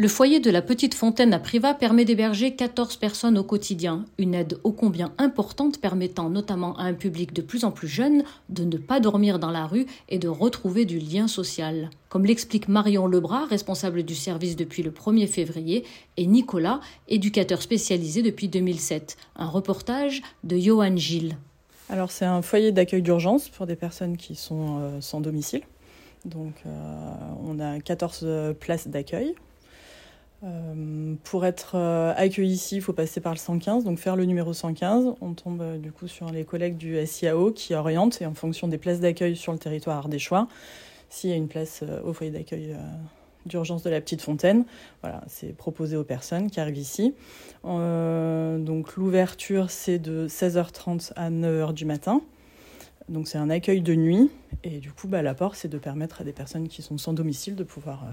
Le foyer de la Petite Fontaine à Privas permet d'héberger 14 personnes au quotidien, une aide ô combien importante permettant notamment à un public de plus en plus jeune de ne pas dormir dans la rue et de retrouver du lien social. Comme l'explique Marion Lebras, responsable du service depuis le 1er février, et Nicolas, éducateur spécialisé depuis 2007. Un reportage de Johan Gilles. Alors c'est un foyer d'accueil d'urgence pour des personnes qui sont euh, sans domicile. Donc euh, on a 14 places d'accueil euh, pour être euh, accueilli ici, il faut passer par le 115, donc faire le numéro 115. On tombe euh, du coup sur les collègues du SIAO qui orientent et en fonction des places d'accueil sur le territoire ardéchois, s'il y a une place au foyer d'accueil d'urgence de la Petite Fontaine, voilà, c'est proposé aux personnes qui arrivent ici. donc l'ouverture c'est de 16h30 à 9h du matin. Donc c'est un accueil de nuit. Et du coup bah, l'apport c'est de permettre à des personnes qui sont sans domicile de pouvoir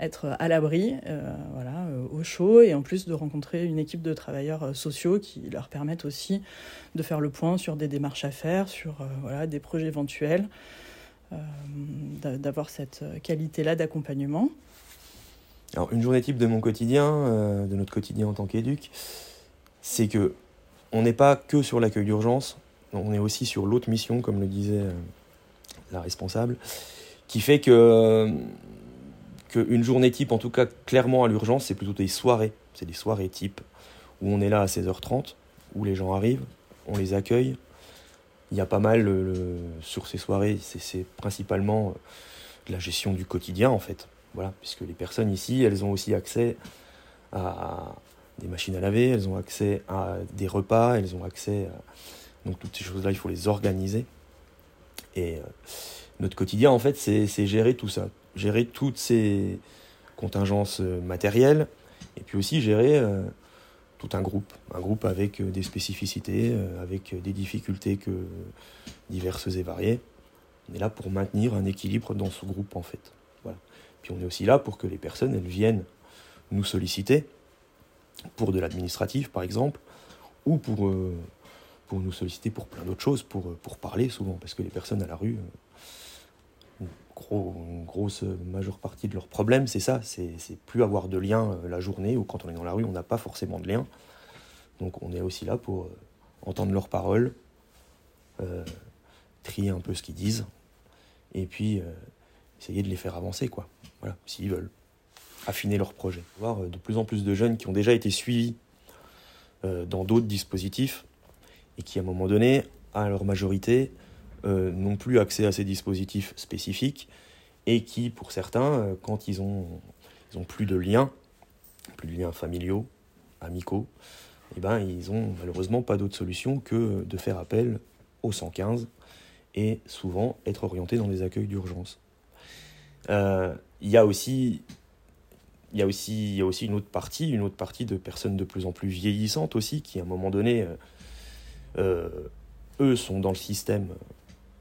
être à l'abri, euh, voilà, euh, au chaud, et en plus de rencontrer une équipe de travailleurs euh, sociaux qui leur permettent aussi de faire le point sur des démarches à faire, sur des projets éventuels, d'avoir cette qualité-là d'accompagnement. Alors, une journée type de mon quotidien, de notre quotidien en tant qu'éduc, c'est que on n'est pas que sur l'accueil d'urgence, on est aussi sur l'autre mission, comme le disait la responsable, qui fait que qu'une journée type, en tout cas clairement à l'urgence, c'est plutôt des soirées. C'est des soirées type où on est là à 16h30, où les gens arrivent, on les accueille. Il y a pas mal sur ces soirées, c'est principalement euh, la gestion du quotidien en fait. Voilà, puisque les personnes ici, elles ont aussi accès à des machines à laver, elles ont accès à des repas, elles ont accès à... Donc toutes ces choses-là, il faut les organiser. Et euh, notre quotidien, en fait, c'est gérer tout ça gérer toutes ces contingences euh, matérielles et puis aussi gérer euh, tout un groupe, un groupe avec des spécificités, avec des difficultés que diverses et variées. On est là pour maintenir un équilibre dans ce groupe en fait. Voilà. Puis on est aussi là pour que les personnes elles viennent nous solliciter pour de l'administratif par exemple, ou pour, pour nous solliciter pour plein d'autres choses, pour, pour parler souvent, parce que les personnes à la rue, une grosse majeure partie de leurs problèmes, c'est ça, c'est plus avoir de lien euh, la journée ou quand on est dans la rue, on n'a pas forcément de lien. Donc on est aussi là pour euh, entendre leurs paroles, euh, trier un peu ce qu'ils disent, et puis essayer de les faire avancer, quoi. Voilà, s'ils veulent. Affiner leurs projets. Voir de plus en plus de jeunes qui ont déjà été suivis dans d'autres dispositifs et qui, à un moment donné, à leur majorité, euh, n'ont plus accès à ces dispositifs spécifiques et qui, pour certains, euh, quand ils ont, ont plus de liens, plus de liens familiaux, amicaux, eh ben, ils n'ont malheureusement pas d'autre solution que de faire appel au 115 et souvent être orientés dans les accueils d'urgence. Euh, il y, a aussi, il y a aussi une autre partie, une autre partie de personnes de plus en plus vieillissantes aussi, qui à un moment donné, eux sont dans le système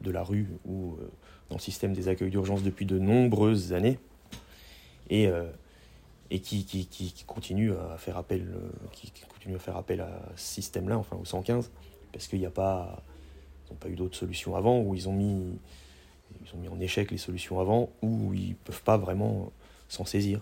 de la rue ou euh, dans le système des accueils d'urgence depuis de nombreuses années et, euh, et qui, qui, qui, continue à faire appel, euh, qui, continue à faire appel à ce système-là, enfin au 115, parce qu'il n'y a pas, ils n'ont pas eu d'autres solutions avant, ou ils ont mis, ils ont mis en échec les solutions avant, ou ils peuvent pas vraiment s'en saisir.